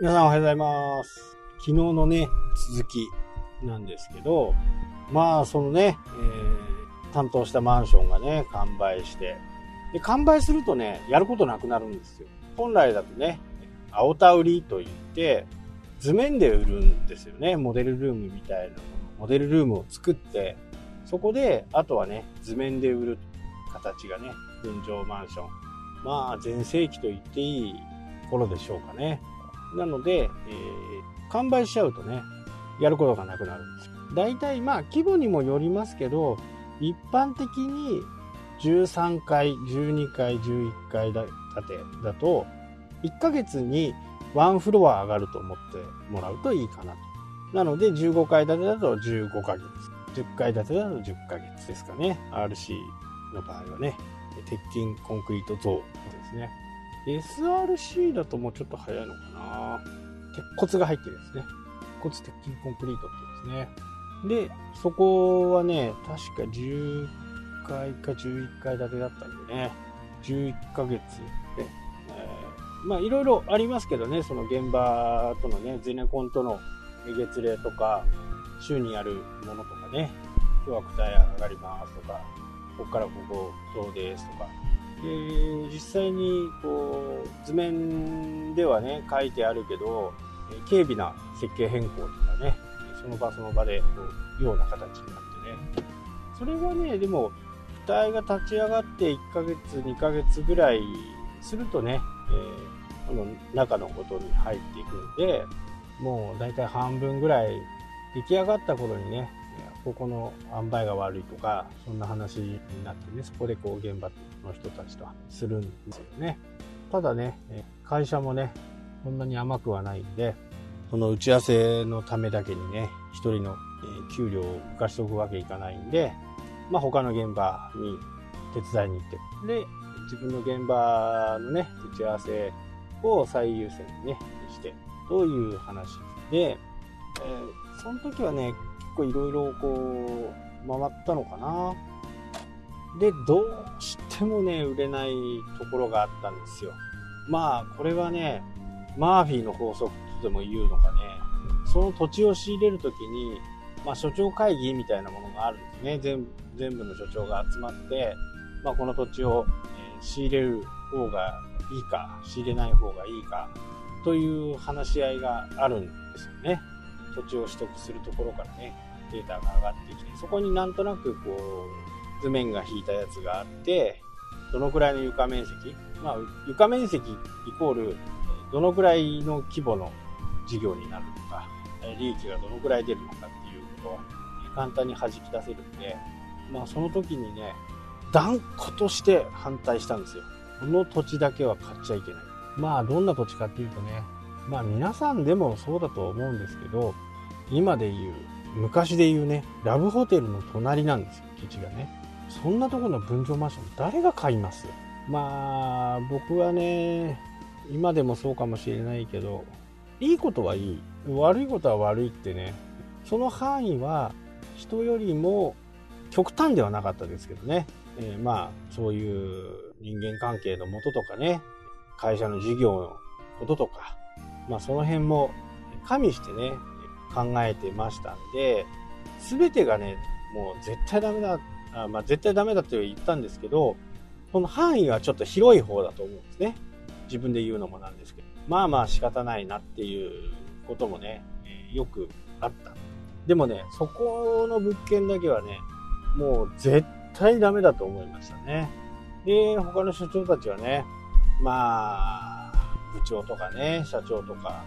皆さんおはようございます。昨日のね、続きなんですけど、まあ、そのね、えー、担当したマンションがね、完売して、で、完売するとね、やることなくなるんですよ。本来だとね、青田売りと言って、図面で売るんですよね。モデルルームみたいなもの。モデルルームを作って、そこで、あとはね、図面で売る形がね、分譲マンション。まあ、全盛期と言っていい頃でしょうかね。なので、えー完売しちゃうとね、やることがなくなるんですよ。大体、まあ、規模にもよりますけど、一般的に13階、12階、11階建てだと、1ヶ月にワンフロア上がると思ってもらうといいかなと。なので、15階建てだと15ヶ月。10階建てだと10ヶ月ですかね。RC の場合はね。鉄筋コンクリート像ですね。SRC だともうちょっと早いのかな。鉄骨が入ってるんですね。鉄骨鉄筋コンクリートっていうんですね。で、そこはね、確か10階か11階建てだったんでね、11ヶ月で、えーまあいろいろありますけどね、その現場とのね、ゼネコンとの月例とか、週にやるものとかね、今日は躯体上がりますとか、ここからここそうですとか、で実際にこう図面ではね書いてあるけどえ軽微な設計変更とかねその場その場でこうような形になってね。それはねでも躯体が立ち上がって1ヶ月2ヶ月ぐらいするとね、えーこの中のことに入っていくんでもう大体半分ぐらい出来上がった頃にねここの塩梅が悪いとかそんな話になってねそこでこう現場の人たちとするんですよね。ただね会社もねそんなに甘くはないんでその打ち合わせのためだけにね一人の給料を浮かしておくわけいかないんでまあ他の現場に手伝いに行ってで自分の現場のね打ち合わせを最優先にねしてという話で、えーその時はね構いろいろこう回ったのかな。でどうしてもね売れないところがあったんですよ。まあこれはねマーフィーの法則とでも言うのかね。その土地を仕入れる時に、まあ、所長会議みたいなものがあるんですね。全全部の所長が集まって、まあ、この土地を、えー仕入れる方がいいか仕入れない方がいいかという話し合いがあるんですよね。土地を取得するところからねデータが上がってきてそこになんとなくこう図面が引いたやつがあってどのくらいの床面積まあ床面積イコールどのくらいの規模の事業になるのか利益がどのくらい出るのかっていうことは簡単に弾き出せるんでまあその時にね断固として反対したんですよ。この土地だけは買っちゃいけない。まあどんな土地かっていうとねまあ皆さんでもそうだと思うんですけど今で言う昔で言うねラブホテルの隣なんですよ土地がね。そんなとこの分譲マンション誰が買いますまあ僕はね今でもそうかもしれないけどいいことはいい。悪いことは悪いってねその範囲は人よりも極端ではなかったですけどね、えーまあそういう人間関係のもととかね会社の事業のこととかまあその辺も加味してね考えてましたんで全てがねもう絶対ダメだあまあ絶対ダメだと言ったんですけどその範囲はちょっと広い方だと思うんですね。自分で言うのもなんですけど。まあまあ仕方ないなっていうこともね、えよくあった。でもねそこの物件だけはねもう絶対ダメだと思いましたね。で他の所長たちはねまあ部長とかね社長とか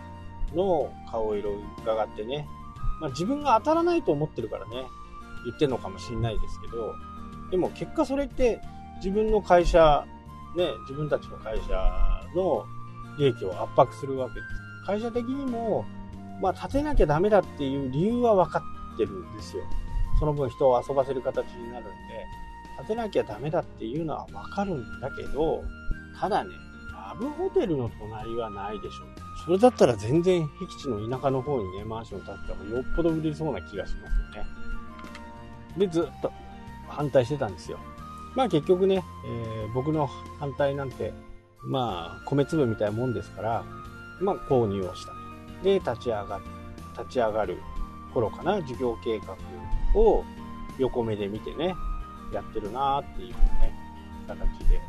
の顔色を伺ってね、まあ、自分が当たらないと思ってるからね。言ってるのかもしれないですけど。でも結果それって自分の会社ね自分たちの会社の利益を圧迫するわけ。です会社的にもまあ立てなきゃダメだっていう理由は分かってるんですよ。その分人を遊ばせる形になるんで立てなきゃダメだっていうのは分かるんだけどただねラブホテルの隣はないでしょう。それだったら全然僻地の田舎の方にねマンション建てた方がよっぽど売れそうな気がしますよね。でずっと反対してたんですよ。まあ結局ね、えー僕の反対なんてまあ米粒みたいなもんですからまあ購入をした。で立ち上が立ち上がる頃かな事業計画を横目で見てねやってるなっていうね形で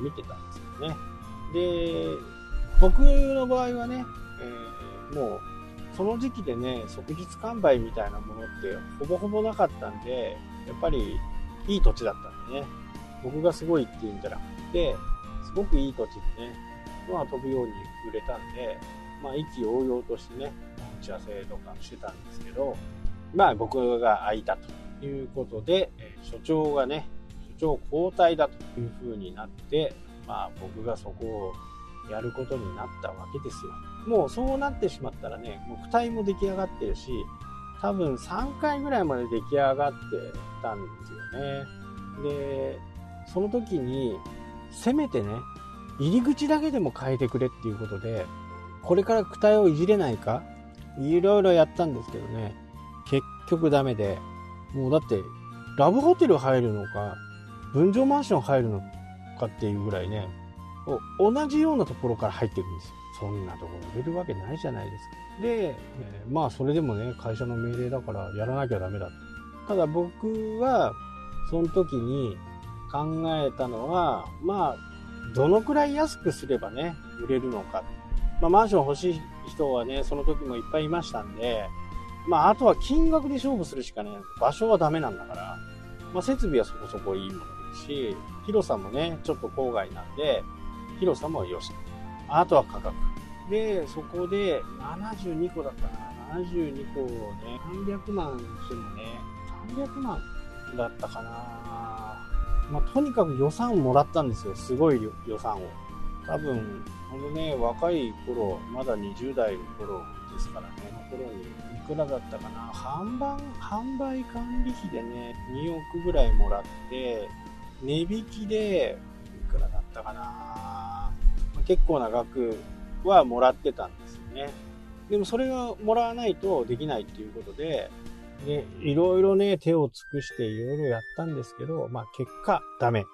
見てたんですよね。で僕の場合はね、えー、もうその時期でね即日完売みたいなものってほぼほぼなかったんでやっぱりいい土地だったんでね。僕がすごいっていうんじゃなくてすごくいい土地でねまあ飛ぶように売れたんでまあ意気揚々としてね打ち合わせとかしてたんですけどまあ僕が空いたということで所長がね所長交代だという風になってまあ僕がそこをやることになったわけですよ。もうそうなってしまったらね、もう躯体も出来上がってるし、多分3回ぐらいまで出来上がってたんですよね。で、その時に、せめてね、入り口だけでも変えてくれっていうことで、これから躯体をいじれないか、いろいろやったんですけどね、結局ダメで、もうだって、ラブホテル入るのか、分譲マンション入るのかっていうぐらいね、同じようなところから入っていくんですよ。そんなところ売れるわけないじゃないですか。で、えー、まあそれでもね、会社の命令だからやらなきゃダメだ。ただ僕は、その時に考えたのは、まあ、どのくらい安くすればね、売れるのか。まあマンション欲しい人はね、その時もいっぱいいましたんで、まああとは金額で勝負するしかね、場所はダメなんだから、まあ設備はそこそこいいものし、広さもね、ちょっと郊外なんで、広さもよし。あとは価格。で、そこで72個だったかな。72個をね、300万してもね、300万だったかな。まあ、とにかく予算をもらったんですよ。すごい予算を。多分、このね、若い頃、まだ20代の頃ですからね、の頃に、いくらだったかな。販売、販売管理費でね、2億ぐらいもらって、値引きで、いくらだったかな。結構な額はもらってたんですよね。でもそれがもらわないとできないっていうことで、で、いろいろね、手を尽くしていろいろやったんですけど、まあ結果、ダメ。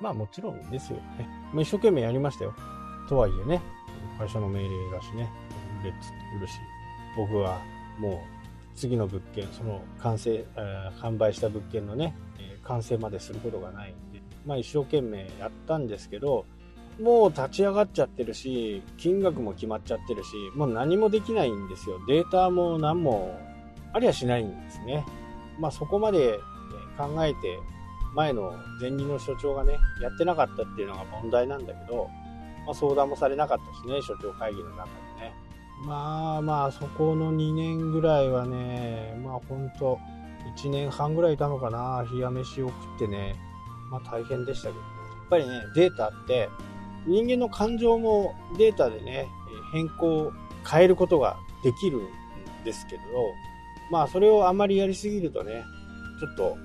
まあもちろんですよね。まあ、一生懸命やりましたよ。とはいえね、会社の命令だしね、売れっつって売るし、僕はもう次の物件、その完成、えー、販売した物件のね、えー、完成まですることがないん、まあ一生懸命やったんですけど、もう立ち上がっちゃってるし、金額も決まっちゃってるし、もう何もできないんですよ。データも何もありゃしないんですね。まあそこまで考えて、前の前任の所長がね、やってなかったっていうのが問題なんだけど、まあ、相談もされなかったしね、所長会議の中でね。まあまあ、そこの2年ぐらいはね、まあ本当1年半ぐらいいたのかな、冷や飯を食ってね、まあ大変でしたけど、やっぱりね、データって人間の感情もデータでね、変更、変えることができるんですけど、まあそれをあまりやりすぎるとね、ちょっと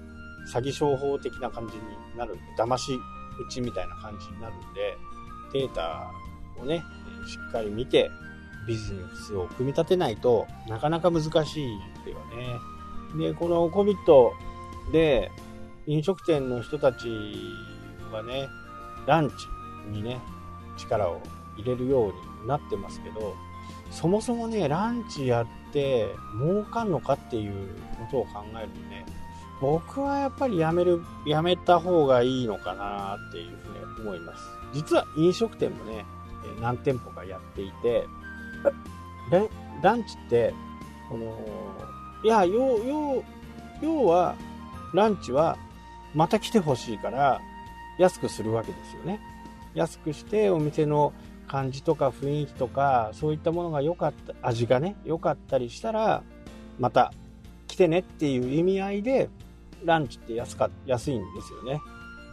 詐欺商法的な感じになるんで、騙し討ちみたいな感じになるんで、データをね、しっかり見て、ビジネスを組み立てないとなかなか難しいよね。で、この COVID で飲食店の人たちはね、ランチにね、力を入れるようになってますけど、そもそもね、ランチやって儲かんのかっていうことを考えるとね、僕はやっぱりやめる、やめた方がいいのかなっていうふうに思います。実は飲食店もね、何店舗かやっていて、ランチって、この、いや、要、要、要は、ランチはまた来てほしいから安くするわけですよね。安くしてお店の感じとか雰囲気とかそういったものが良かった味がね良かったりしたらまた来てねっていう意味合いでランチって安か安いんですよね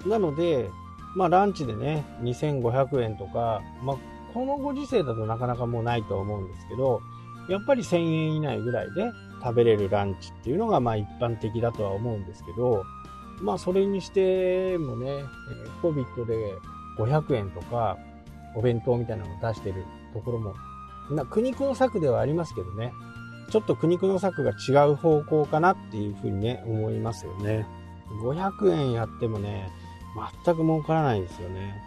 なのでまあランチでね2500円とか、まあ、このご時世だとなかなかもうないとは思うんですけどやっぱり1000円以内ぐらいで食べれるランチっていうのがまあ一般的だとは思うんですけどまあそれにしてもね COVID で500円とか、お弁当みたいなのを出してるところも、な苦肉の策ではありますけどね、ちょっと苦肉の策が違う方向かなっていうふうにね、思いますよね。500円やってもね、全く儲からないんですよね。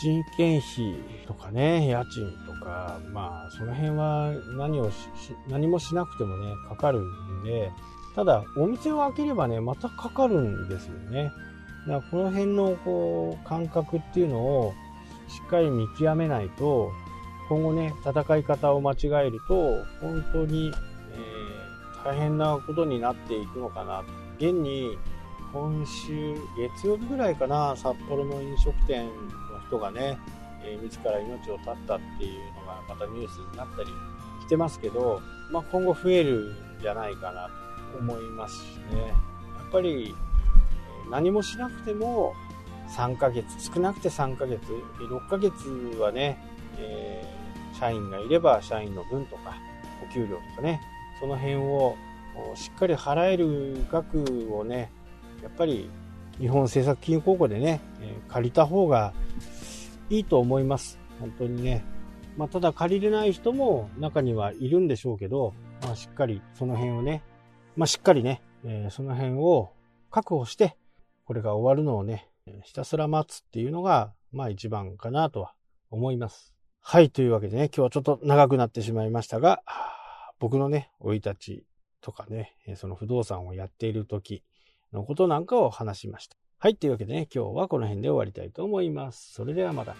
人件費とかね、家賃とか、まあ、その辺は何をし、何もしなくてもね、かかるんで、ただ、お店を開ければね、またかかるんですよね。だからこの辺のこう感覚っていうのをしっかり見極めないと、今後ね、戦い方を間違えると、本当に、えー、大変なことになっていくのかな。現に、今週、月曜日ぐらいかな、札幌の飲食店の人がね、えー、自ら命を絶ったっていうのがまたニュースになったりしてますけど、まあ、今後増えるんじゃないかなと思いますしね。やっぱり、何もしなくても3ヶ月、少なくて3ヶ月、6ヶ月はね、えー、社員がいれば社員の分とか、お給料とかね、その辺をしっかり払える額をね、やっぱり日本政策金融高校でね、え、借りた方がいいと思います。本当にね。まあ、ただ借りれない人も中にはいるんでしょうけど、まあ、しっかりその辺をね、まあ、しっかりね、えー、その辺を確保して、これが終わるのをね、ひたすら待つっていうのが、まあ一番かなとは思います。はい、というわけでね、今日はちょっと長くなってしまいましたが、僕のね、生い立ちとかね、その不動産をやっている時のことなんかを話しました。はい、というわけでね、今日はこの辺で終わりたいと思います。それではまた。